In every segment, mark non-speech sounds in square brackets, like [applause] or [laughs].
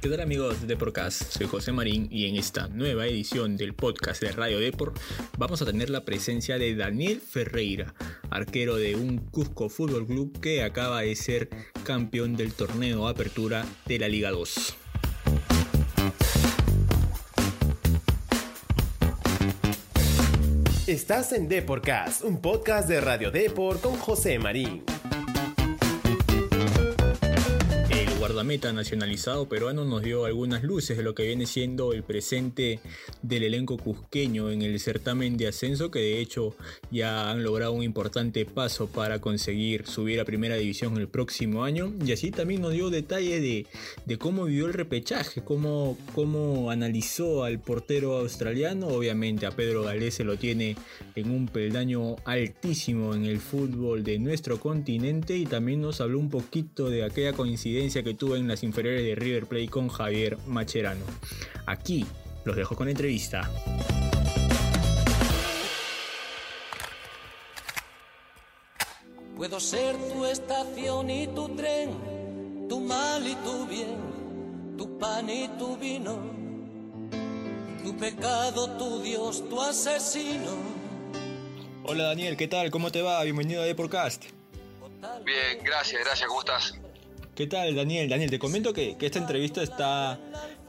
¿Qué tal amigos de Deporcast? Soy José Marín y en esta nueva edición del podcast de Radio Deport vamos a tener la presencia de Daniel Ferreira, arquero de un Cusco Fútbol Club que acaba de ser campeón del torneo Apertura de la Liga 2. Estás en Deporcast, un podcast de Radio Deport con José Marín. Guardameta nacionalizado peruano nos dio algunas luces de lo que viene siendo el presente del elenco cusqueño en el certamen de ascenso que de hecho ya han logrado un importante paso para conseguir subir a primera división el próximo año. Y así también nos dio detalles de, de cómo vivió el repechaje, cómo, cómo analizó al portero australiano, obviamente a Pedro Galés se lo tiene en un peldaño altísimo en el fútbol de nuestro continente. Y también nos habló un poquito de aquella coincidencia que tuvo en las inferiores de River Plate con Javier Macherano. Aquí los dejo con la entrevista. Puedo ser tu estación y tu tren, tu mal y tu bien, tu pan y tu vino, tu pecado, tu Dios, tu asesino. Hola Daniel, ¿qué tal? ¿Cómo te va? Bienvenido a Deporcast. Bien, gracias, gracias, ¿cómo estás? ¿Qué tal, Daniel? Daniel, te comento que, esta entrevista está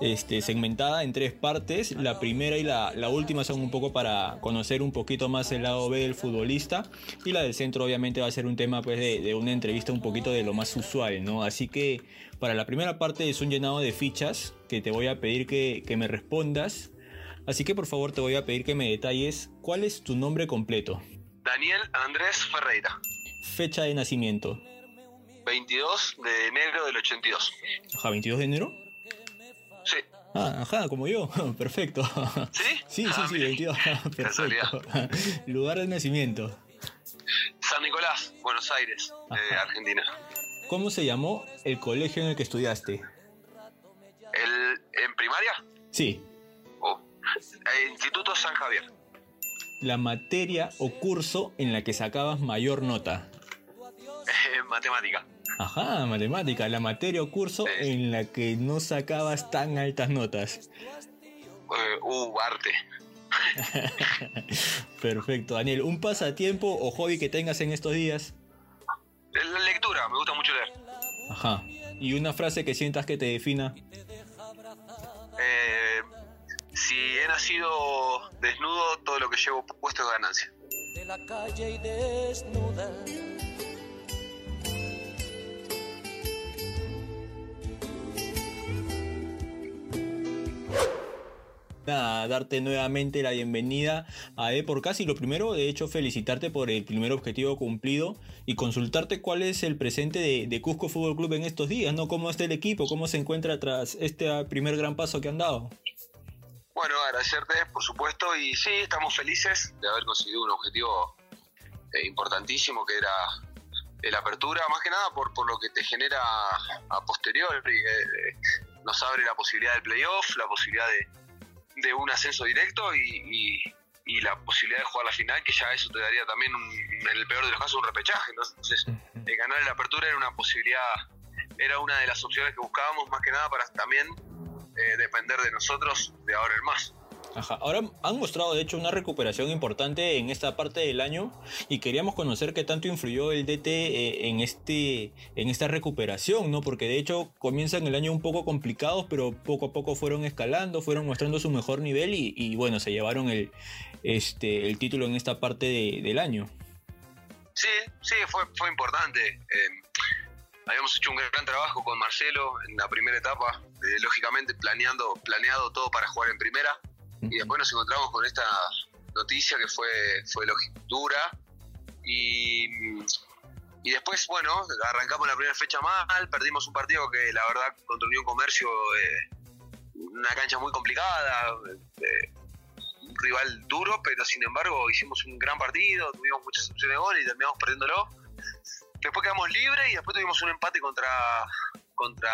este, segmentada en tres partes. La primera y la, última son un poco para conocer un poquito más el lado B del futbolista. Y la del centro, obviamente, va a ser un tema pues, de, una entrevista un poquito de lo más usual, ¿no? Así que para la primera parte es un llenado de fichas que te voy a pedir que, que me respondas. Así que por favor te voy a pedir que me detalles cuál es tu nombre completo. Daniel Andrés Ferreira. Fecha de nacimiento. 22 de enero del 82. Ajá, 22 de enero. Sí. Ah, ajá, como yo. [laughs] Perfecto. ¿Sí? Sí, sí, sí, 22. [laughs] Perfecto. Lugar de nacimiento. San Nicolás, Buenos Aires, Argentina. ¿Cómo se llamó el colegio en el que estudiaste? ¿El, ¿En primaria? Sí. Oh. Instituto San Javier. La materia o curso en la que sacabas mayor nota. [laughs] matemática. Ajá, matemática, la materia o curso en la que no sacabas tan altas notas. Uh, uh arte. [laughs] Perfecto, Daniel. ¿Un pasatiempo o hobby que tengas en estos días? La lectura, me gusta mucho leer. Ajá. ¿Y una frase que sientas que te defina? Eh, si he nacido desnudo, todo lo que llevo puesto es ganancia. De la calle y desnuda darte nuevamente la bienvenida a E por Casi. Lo primero, de hecho, felicitarte por el primer objetivo cumplido y consultarte cuál es el presente de, Cusco Fútbol Club en estos días, ¿no? ¿Cómo está el equipo? ¿Cómo se encuentra tras este primer gran paso que han dado? Bueno, agradecerte, por supuesto, y sí, estamos felices de haber conseguido un objetivo eh, importantísimo que era la apertura, más que nada por, por lo que te genera a posteriori. Eh, nos abre la posibilidad del playoff, la posibilidad de, de un ascenso directo y, la posibilidad de jugar la final, que ya eso te daría también, en el peor de los casos, un repechaje. Entonces, eh, ganar la apertura era una posibilidad, era una de las opciones que buscábamos, más que nada para también eh, depender de nosotros de ahora en más. Ahora han mostrado de hecho una recuperación importante en esta parte del año y queríamos conocer qué tanto influyó el DT eh, en este en esta recuperación, ¿no? Porque de hecho comienzan el año un poco complicados, pero poco a poco fueron escalando, fueron mostrando su mejor nivel y, bueno, se llevaron el este el título en esta parte del año. Sí, sí, fue, fue importante. Eh, habíamos hecho un gran trabajo con Marcelo en la primera etapa, eh, lógicamente planeando, planeado todo para jugar en primera y después nos encontramos con esta noticia que fue, fue dura. Y, y después, bueno, arrancamos la primera fecha mal, perdimos un partido que la verdad contra Unión Comercio, eh, una cancha muy complicada, eh, un rival duro, pero sin embargo hicimos un gran partido, tuvimos muchas opciones de gol y terminamos perdiéndolo. Después quedamos libres y después tuvimos un empate contra, contra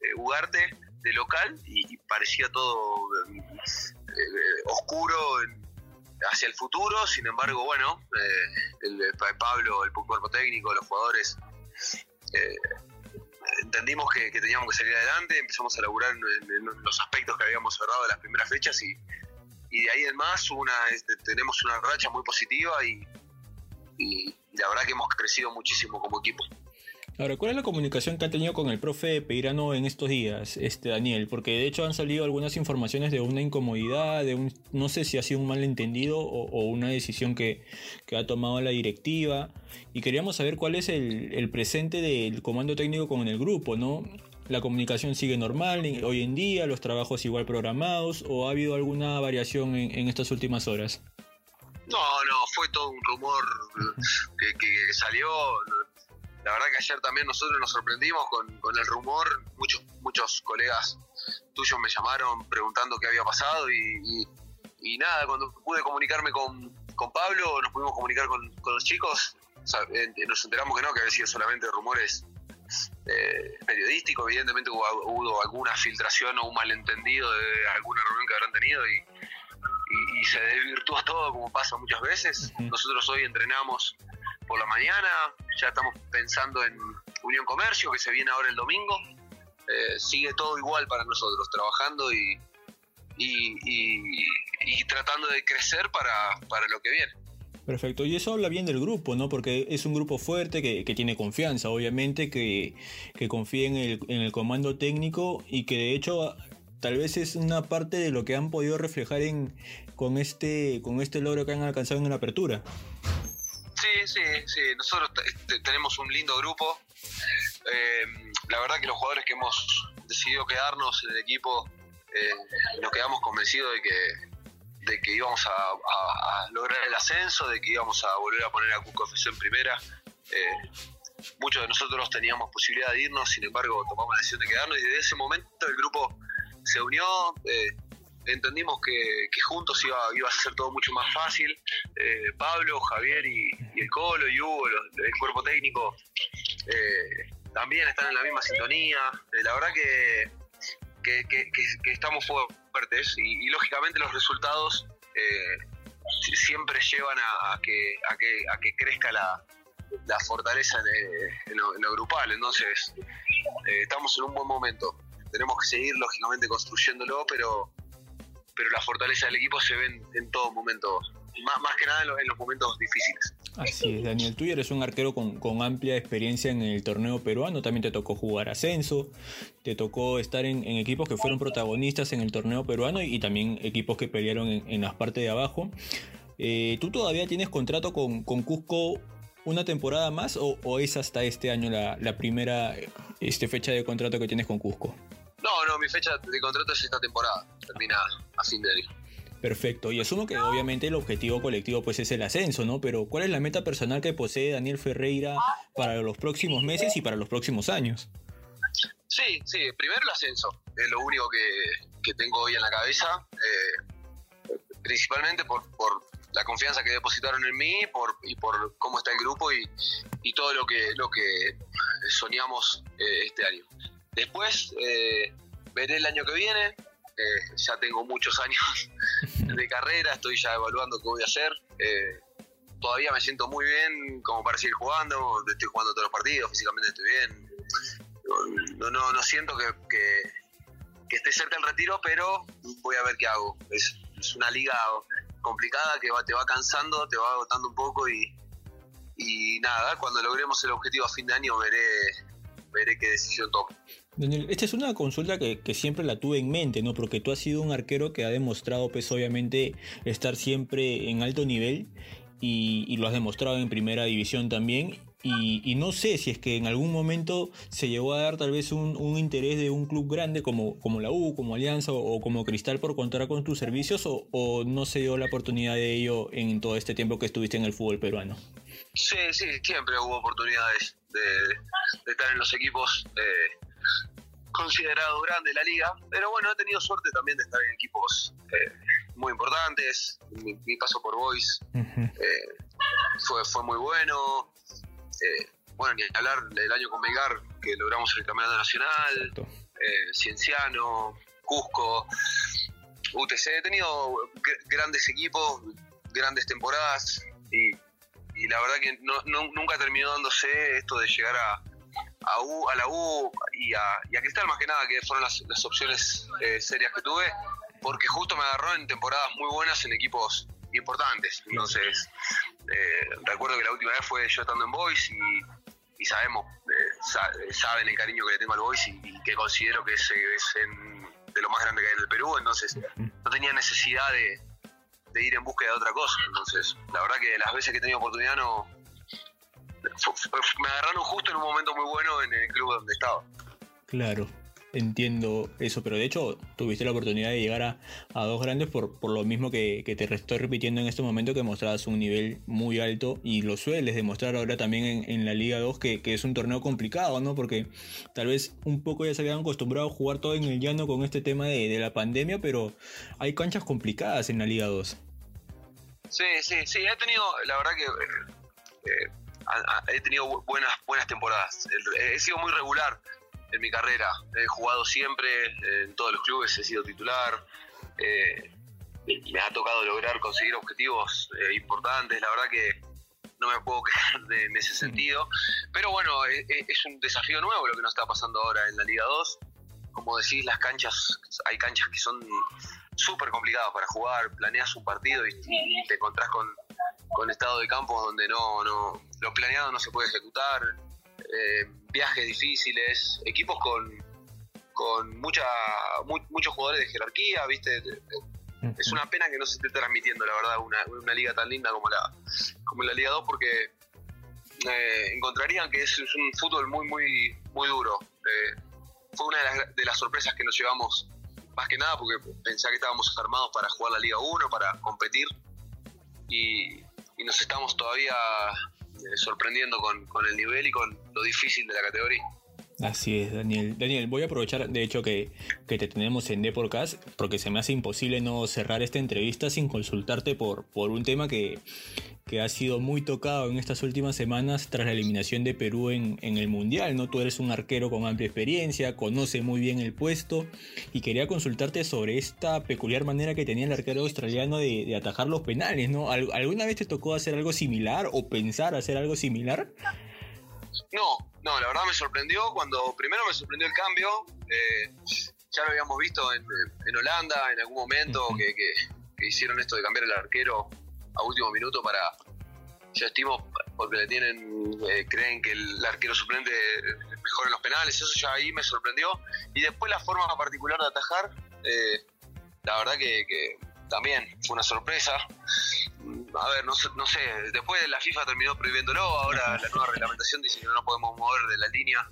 eh, Ugarte de local y, parecía todo eh, eh, oscuro hacia el futuro. Sin embargo, bueno, eh, el, Pablo, el cuerpo técnico, los jugadores entendimos que, teníamos que salir adelante, empezamos a laburar en, los aspectos que habíamos cerrado de las primeras fechas y, de ahí en más una, este, tenemos una racha muy positiva y, y la verdad que hemos crecido muchísimo como equipo. Ahora, ¿cuál es la comunicación que han tenido con el profe Peirano en estos días, este Daniel? Porque de hecho han salido algunas informaciones de una incomodidad, de un, no sé si ha sido un malentendido o, una decisión que, ha tomado la directiva. Y queríamos saber cuál es el, presente del comando técnico con el grupo, ¿no? ¿La comunicación sigue normal hoy en día? ¿Los trabajos igual programados? ¿O ha habido alguna variación en, estas últimas horas? No, no, fue todo un rumor que, que salió la verdad que ayer también nosotros nos sorprendimos con, el rumor. Muchos, muchos colegas tuyos me llamaron preguntando qué había pasado y, nada, cuando pude comunicarme con, Pablo, nos pudimos comunicar con, los chicos, nos enteramos que no, que había sido solamente rumores eh, periodísticos, evidentemente hubo, alguna filtración o un malentendido de alguna reunión que habrán tenido y, y se desvirtuó todo como pasa muchas veces. Nosotros hoy entrenamos por la mañana, ya estamos pensando en Unión Comercio, que se viene ahora el domingo. Eh, sigue todo igual para nosotros, trabajando y, y, tratando de crecer para, lo que viene. Perfecto, y eso habla bien del grupo, ¿no? Porque es un grupo fuerte que, tiene confianza, obviamente, que, que confía en el, en el comando técnico y que de hecho tal vez es una parte de lo que han podido reflejar en, con, este, con este logro que han alcanzado en la apertura. Sí, sí, sí. Nosotros tenemos un lindo grupo. Eh, la verdad que los jugadores que hemos decidido quedarnos en el equipo eh, nos quedamos convencidos de que, de que íbamos a, lograr el ascenso, de que íbamos a volver a poner a Cusco FC en primera. Eh, muchos de nosotros teníamos posibilidad de irnos, sin embargo tomamos la decisión de quedarnos y desde ese momento el grupo se unió entendimos que, juntos iba, iba, a ser todo mucho más fácil. Eh, Pablo, Javier y, el Colo y Hugo, el cuerpo técnico, eh, también están en la misma sintonía. Eh, la verdad que, que, estamos fuertes y, lógicamente los resultados siempre llevan a, que, a, que, a que crezca la, la fortaleza en, lo, grupal. Entonces, estamos en un buen momento. Tenemos que seguir, lógicamente, construyéndolo, pero pero la fortaleza del equipo se ve en, todo momento, más, más que nada en los, momentos difíciles. Así es, Daniel, tú eres un arquero con, amplia experiencia en el torneo peruano, también te tocó jugar ascenso, te tocó estar en, equipos que fueron protagonistas en el torneo peruano y, también equipos que pelearon en, las partes de abajo. Eh, ¿Tú todavía tienes contrato con, Cusco una temporada más o, es hasta este año la, la primera este, fecha de contrato que tienes con Cusco? No, no, mi fecha de contrato es esta temporada, termina a fin de año. Perfecto, y asumo que obviamente el objetivo colectivo pues es el ascenso, ¿no? Pero ¿cuál es la meta personal que posee Daniel Ferreira para los próximos meses y para los próximos años? Sí, sí, primero el ascenso, es lo único que, tengo hoy en la cabeza, eh, principalmente por, la confianza que depositaron en mí por, y por cómo está el grupo y, todo lo que, lo que soñamos eh, este año. Después eh, veré el año que viene, eh, ya tengo muchos años de carrera, estoy ya evaluando qué voy a hacer. Eh, todavía me siento muy bien como para seguir jugando, estoy jugando todos los partidos, físicamente estoy bien. No, no, siento que, que, esté cerca del retiro, pero voy a ver qué hago. Es, una liga complicada que te va cansando, te va agotando un poco y, y nada, cuando logremos el objetivo a fin de año veré, veré qué decisión tomo. Daniel, esta es una consulta que, siempre la tuve en mente, ¿no? Porque tú has sido un arquero que ha demostrado, pues obviamente, estar siempre en alto nivel y, lo has demostrado en primera división también. Y, no sé si es que en algún momento se llegó a dar tal vez un, interés de un club grande como, como la U, como Alianza o, como Cristal por contar con tus servicios o, no se dio la oportunidad de ello en todo este tiempo que estuviste en el fútbol peruano. Sí, sí, siempre hubo oportunidades de, estar en los equipos. Eh, considerado grande la liga, pero bueno, he tenido suerte también de estar en equipos eh, muy importantes. Mi, paso por Boys eh, fue, fue muy bueno. Eh, bueno, ni hablar del año con Melgar, que logramos el campeonato nacional, Cienciano, Cusco, UTC. He tenido grandes equipos, grandes temporadas y, la verdad que no, nunca terminó dándose esto de llegar a a, U, a la U y a, y a Cristal más que nada, que fueron las, las opciones eh, serias que tuve, porque justo me agarró en temporadas muy buenas en equipos importantes. Entonces, eh, recuerdo que la última vez fue yo estando en Boys y, y sabemos, eh, saben el cariño que le tengo al Boys y, que considero que es, es de lo más grande que hay en el Perú, entonces no tenía necesidad de, de ir en búsqueda de otra cosa. Entonces, la verdad que las veces que he tenido oportunidad no, me agarraron justo en un momento muy bueno en el club donde estaba. Claro, entiendo eso, pero de hecho tuviste la oportunidad de llegar a, dos grandes por, por lo mismo que, te estoy repitiendo en este momento, que mostrabas un nivel muy alto y lo sueles demostrar ahora también en, la Liga 2, que, es un torneo complicado, ¿no? Porque tal vez un poco ya se habían acostumbrado a jugar todo en el llano con este tema de, la pandemia, pero hay canchas complicadas en la Liga 2. Sí, sí, sí, he tenido, la verdad que... Eh, eh, he tenido buenas, buenas temporadas. He sido muy regular en mi carrera. He jugado siempre en todos los clubes, he sido titular. Eh, me ha tocado lograr conseguir objetivos eh, importantes. La verdad que no me puedo [laughs] quejar en ese sentido. Pero bueno, es, un desafío nuevo lo que nos está pasando ahora en la Liga 2. Como decís, las canchas, hay canchas que son súper complicadas para jugar. Planeas un partido y, y te encontrás con con estado de campo donde no, no lo planeado no se puede ejecutar, eh, viajes difíciles, equipos con, con mucha, muchos jugadores de jerarquía, ¿viste? Es una pena que no se esté transmitiendo, la verdad, una, una liga tan linda como la, como la Liga 2, porque eh, encontrarían que es, un fútbol muy, muy, muy duro. Eh, fue una de las, de las sorpresas que nos llevamos, más que nada, porque pensaba que estábamos armados para jugar la Liga 1, para competir. Y, y nos estamos todavía eh, sorprendiendo con, con el nivel y con lo difícil de la categoría. Así es, Daniel. Daniel, voy a aprovechar, de hecho, que, que te tenemos en Deporcast, porque se me hace imposible no cerrar esta entrevista sin consultarte por, por un tema que, que ha sido muy tocado en estas últimas semanas tras la eliminación de Perú en, el Mundial. ¿no? Tú eres un arquero con amplia experiencia, conoce muy bien el puesto y quería consultarte sobre esta peculiar manera que tenía el arquero australiano de, atajar los penales. ¿no? ¿Alguna vez te tocó hacer algo similar o pensar hacer algo similar? No, no, la verdad me sorprendió cuando primero me sorprendió el cambio. Eh, ya lo habíamos visto en, Holanda en algún momento que, que hicieron esto de cambiar el arquero a último minuto para, ya estimo, porque le tienen, eh, creen que el arquero suplente mejor en los penales, eso ya ahí me sorprendió. Y después la forma particular de atajar, eh, la verdad que, también fue una sorpresa. A ver, no, no sé, después la FIFA terminó prohibiéndolo, ahora la nueva reglamentación dice que no podemos mover de la línea.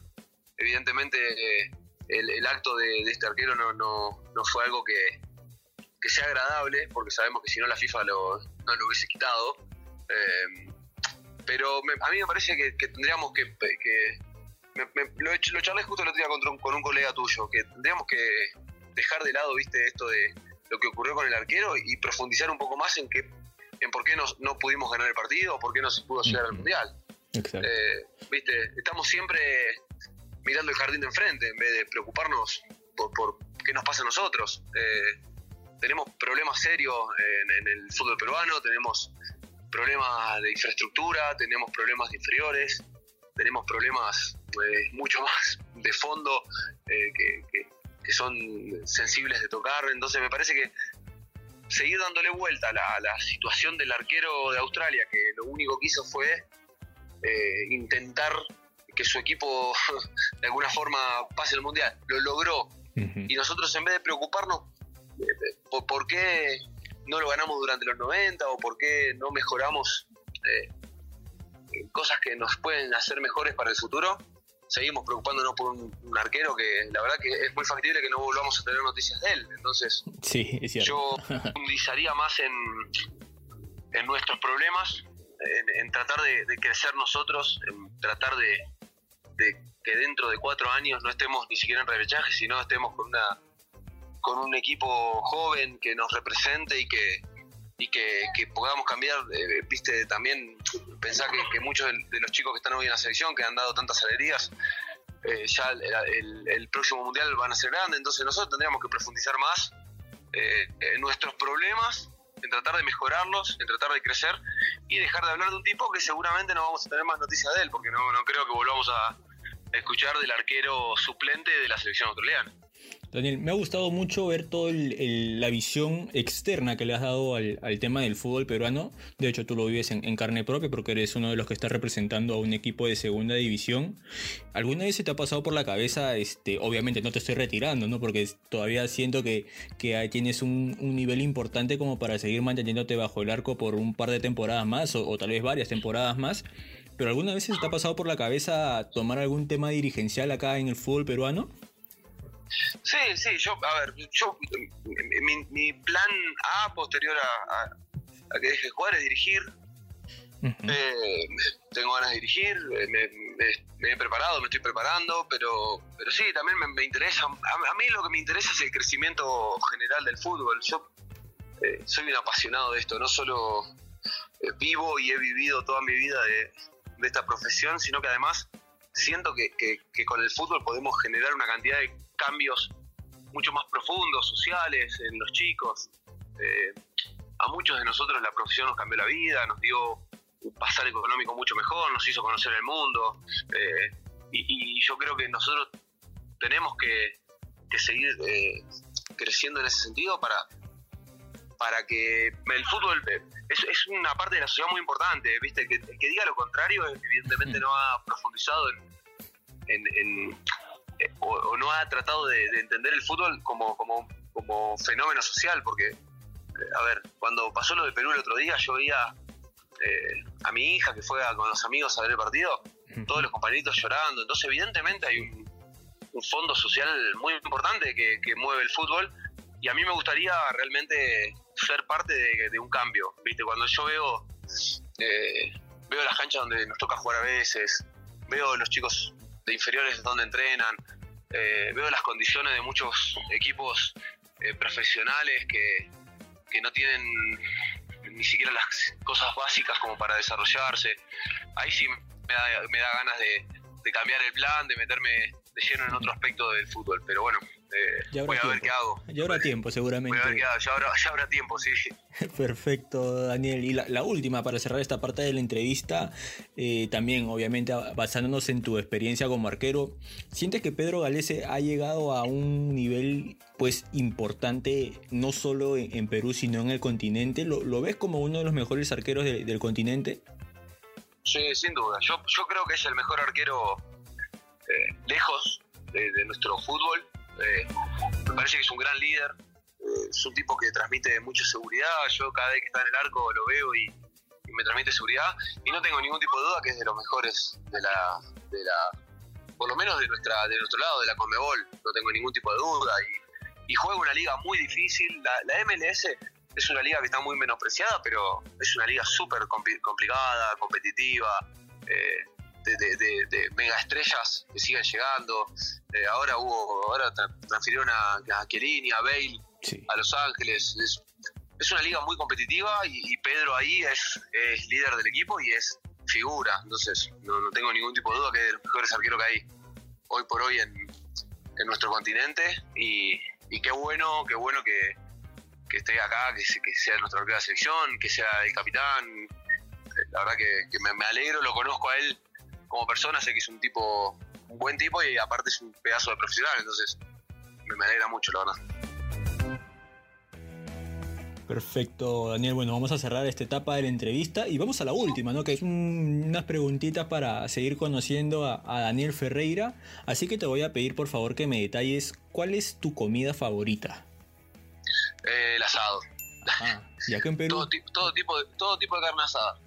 Evidentemente eh, el, acto de, este arquero no, no, no fue algo que, que sea agradable, porque sabemos que si no la FIFA lo, no lo hubiese quitado. Eh, pero a mí me parece que, tendríamos que... lo, lo, charlé justo el otro día con, con un colega tuyo, que tendríamos que dejar de lado, viste, esto de lo que ocurrió con el arquero y profundizar un poco más en que en por qué no, no pudimos ganar el partido o por qué no se pudo llegar al mundial. Eh, viste, estamos siempre mirando el jardín de enfrente en vez de preocuparnos por, por qué nos pasa a nosotros. Eh, tenemos problemas serios en, el fútbol peruano, tenemos problemas de infraestructura, tenemos problemas de inferiores, tenemos problemas eh, mucho [laughs] más de fondo eh, que, son sensibles de tocar. Entonces me parece que seguir dándole vuelta a la, situación del arquero de Australia, que lo único que hizo fue eh, intentar que su equipo [laughs] de alguna forma pase el mundial. Lo logró. Y nosotros en vez de preocuparnos ¿por, qué no lo ganamos durante los 90 o por qué no mejoramos eh, cosas que nos pueden hacer mejores para el futuro? Seguimos preocupándonos por un, arquero que la verdad que es muy factible que no volvamos a tener noticias de él. Entonces, sí, yo profundizaría más en, en nuestros problemas, en, tratar de, crecer nosotros, en tratar de, de que dentro de cuatro años no estemos ni siquiera en repechaje, sino estemos con una con un equipo joven que nos represente y que y que, podamos cambiar, eh, viste, también pensar que, muchos de, los chicos que están hoy en la selección, que han dado tantas alegrías, eh, ya el, próximo mundial van a ser grandes, entonces nosotros tendríamos que profundizar más eh, en nuestros problemas, en tratar de mejorarlos, en tratar de crecer y dejar de hablar de un tipo que seguramente no vamos a tener más noticias de él, porque no, no creo que volvamos a, escuchar del arquero suplente de la selección australiana. Daniel, me ha gustado mucho ver toda la visión externa que le has dado al, tema del fútbol peruano. De hecho, tú lo vives en, carne propia porque eres uno de los que está representando a un equipo de segunda división. ¿Alguna vez se te ha pasado por la cabeza, este, obviamente no te estoy retirando, ¿no? porque todavía siento que, que tienes un, nivel importante como para seguir manteniéndote bajo el arco por un par de temporadas más o, o tal vez varias temporadas más? ¿Pero alguna vez se te ha pasado por la cabeza tomar algún tema dirigencial acá en el fútbol peruano? Sí, sí, yo, a ver, yo, mi, plan A posterior a, que deje de jugar es dirigir. Eh, tengo ganas de dirigir, me, he preparado, me estoy preparando, pero, pero sí, también me, interesa. A, mí lo que me interesa es el crecimiento general del fútbol. Yo eh, soy un apasionado de esto, no solo eh, vivo y he vivido toda mi vida de, de esta profesión, sino que además siento que, que, con el fútbol podemos generar una cantidad de cambios mucho más profundos, sociales, en los chicos. Eh, a muchos de nosotros la profesión nos cambió la vida, nos dio un pasar económico mucho mejor, nos hizo conocer el mundo. Eh, y, yo creo que nosotros tenemos que, que seguir eh, creciendo en ese sentido para, para que el fútbol es, una parte de la sociedad muy importante, ¿viste? Que, que diga lo contrario, evidentemente no ha profundizado en, eh, o, no ha tratado de, entender el fútbol como, como, como fenómeno social, porque, eh, a ver, cuando pasó lo de Perú el otro día, yo veía eh, a mi hija que fue con los amigos a ver el partido, todos los compañeritos llorando, entonces evidentemente hay un, fondo social muy importante que, que mueve el fútbol y a mí me gustaría realmente ser parte de, un cambio, ¿viste? Cuando yo veo, eh, veo las canchas donde nos toca jugar a veces, veo los chicos de inferiores donde entrenan, eh, veo las condiciones de muchos equipos eh, profesionales que, no tienen ni siquiera las cosas básicas como para desarrollarse. Ahí sí me da, ganas de, de cambiar el plan, de meterme de lleno en otro aspecto del fútbol, pero bueno, eh, voy a ver qué hago. Ya habrá tiempo, seguramente. Voy a ver qué hago, ya habrá, tiempo, sí. [laughs] Perfecto, Daniel. Y la, última, para cerrar esta parte de la entrevista, eh, también, obviamente, basándonos en tu experiencia como arquero, ¿sientes que Pedro Galese ha llegado a un nivel pues importante no solo en, Perú, sino en el continente? ¿Lo, ves como uno de los mejores arqueros del continente? Sí, sin duda. Yo, yo creo que es el mejor arquero eh, lejos de nuestro fútbol eh, me parece que es un gran líder, eh, es un tipo que transmite mucha seguridad. Yo cada vez que está en el arco lo veo y, me transmite seguridad. Y no tengo ningún tipo de duda que es de los mejores de la, de la por lo menos de nuestra de nuestro lado, de la Conmebol. No tengo ningún tipo de duda. Y, y juega una liga muy difícil. La, MLS es una liga que está muy menospreciada, pero es una liga súper complicada, competitiva. Eh, de, de, mega estrellas que siguen llegando. Eh, ahora hubo, ahora transfirieron a, a Chiellini, a Bale, a Los Ángeles. Es, es, una liga muy competitiva y, Pedro ahí es, es, líder del equipo y es figura. Entonces, no, no, tengo ningún tipo de duda que es de los mejores arqueros que hay hoy por hoy en, en nuestro continente. Y, y, qué bueno, qué bueno que, que esté acá, que, que sea nuestra primera selección, que sea el capitán. La verdad que, que me, me alegro, lo conozco a él como persona sé que es un tipo, un buen tipo y aparte es un pedazo de profesional, entonces me, alegra mucho, la verdad. Perfecto, Daniel. Bueno, vamos a cerrar esta etapa de la entrevista y vamos a la última, ¿no? Que es unas preguntitas para seguir conociendo a, Daniel Ferreira. Así que te voy a pedir por favor que me detalles cuál es tu comida favorita. Eh, el asado. Ah, ya que en Perú. todo, tipo de, todo tipo de carne asada.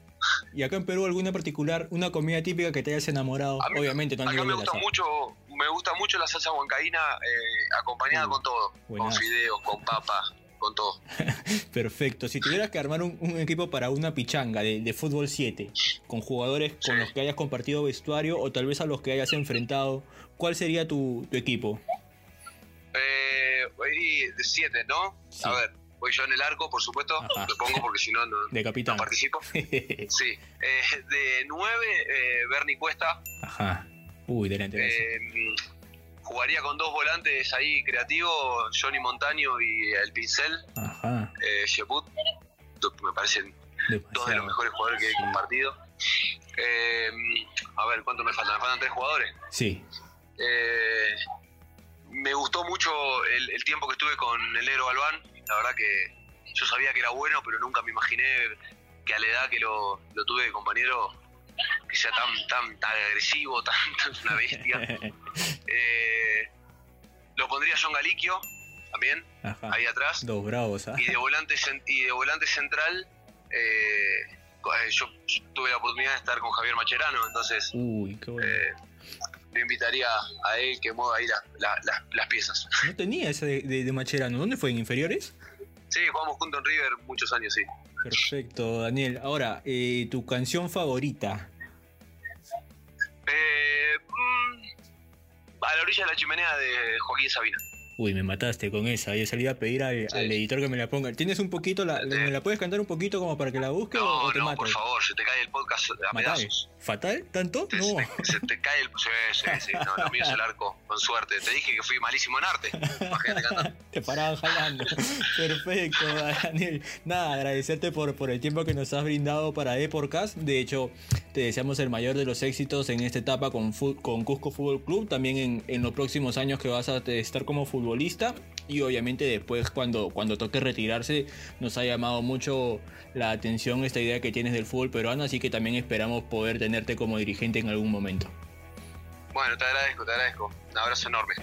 ¿Y acá en Perú alguna particular, una comida típica que te hayas enamorado? Obviamente, también. Acá me gusta mucho, me gusta mucho la salsa huancaína eh, acompañada con todo, con fideos, con papa, con todo. [laughs] Perfecto. Si tuvieras que armar un, equipo para una pichanga de, fútbol 7, con jugadores con los que hayas compartido vestuario o tal vez a los que hayas enfrentado, ¿cuál sería tu, equipo? Eh, de 7, ¿no? A ver, voy yo en el arco, por supuesto, lo pongo porque si no, no, participo. [laughs] sí. Eh, de 9, eh, Bernie Cuesta. Ajá. Uy, delante. Eh, jugaría con dos volantes ahí creativos, Johnny Montaño y el Pincel. Ajá. Eh, Sheput. Me parecen dos de los mejores jugadores que he compartido. Eh, a ver, ¿cuánto me faltan? Me faltan tres jugadores. Sí. Eh, me gustó mucho el, el tiempo que estuve con el negro Galván. La verdad que yo sabía que era bueno, pero nunca me imaginé que a la edad que lo, lo tuve de compañero, que sea tan, tan, tan agresivo, tan, [laughs] tan una bestia. [laughs] Eh, lo pondría John Galiquio también, Ajá. ahí atrás. Dos bravos, ¿ah? Y de volante, y de volante central, eh, eh, yo tuve la oportunidad de estar con Javier Macherano, entonces Uy, qué bueno. eh, le invitaría a él que mueva ahí la- la- la- las piezas. No tenía esa de, de, de Macherano. ¿Dónde fue? ¿En inferiores? Sí, jugamos juntos en River muchos años, sí. Perfecto, Daniel. Ahora, eh, tu canción favorita. Eh, mm, a la orilla de la chimenea de Joaquín Sabina. Uy, me mataste con esa. Yo salí a pedir al, Sí. al editor que me la ponga. ¿Tienes un poquito? La, ¿Me la puedes cantar un poquito como para que la busque No, o te no, por favor, se te cae el podcast a. ¿Fatal? ¿Tanto? Te- No. se, te, cae el... Sí, sí, sí, no, lo mío es el arco, con suerte. Te dije que fui malísimo en arte. Imagínate. [laughs] Te paraban jalando. [laughs] Perfecto, Daniel. Nada, agradecerte por, por el tiempo que nos has brindado para Eporcast. De hecho, te deseamos el mayor de los éxitos en esta etapa con, con Cusco Fútbol Club. También en, en los próximos años que vas a estar como futbolista. Y obviamente después cuando, cuando toque retirarse nos ha llamado mucho la atención esta idea que tienes del fútbol peruano. Así que también esperamos poder tenerte como dirigente en algún momento. Bueno, te agradezco, te agradezco. Un abrazo enorme.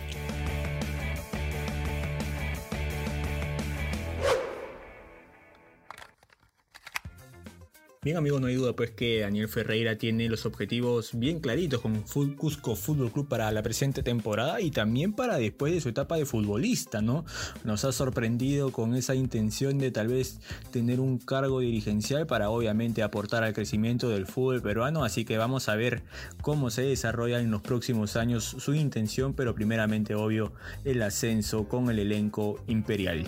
Bien amigos, no hay duda pues que Daniel Ferreira tiene los objetivos bien claritos con Cusco Fútbol Club para la presente temporada y también para después de su etapa de futbolista, ¿no? Nos ha sorprendido con esa intención de tal vez tener un cargo dirigencial para obviamente aportar al crecimiento del fútbol peruano, así que vamos a ver cómo se desarrolla en los próximos años su intención, pero primeramente obvio el ascenso con el elenco imperial.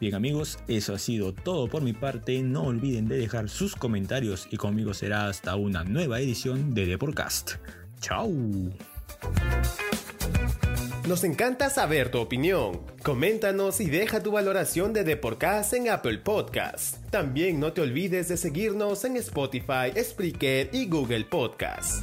Bien amigos, eso ha sido todo por mi parte. No olviden de dejar sus comentarios y conmigo será hasta una nueva edición de The Podcast. Chao. Nos encanta saber tu opinión. Coméntanos y deja tu valoración de The Podcast en Apple Podcast. También no te olvides de seguirnos en Spotify, Spreaker y Google Podcast.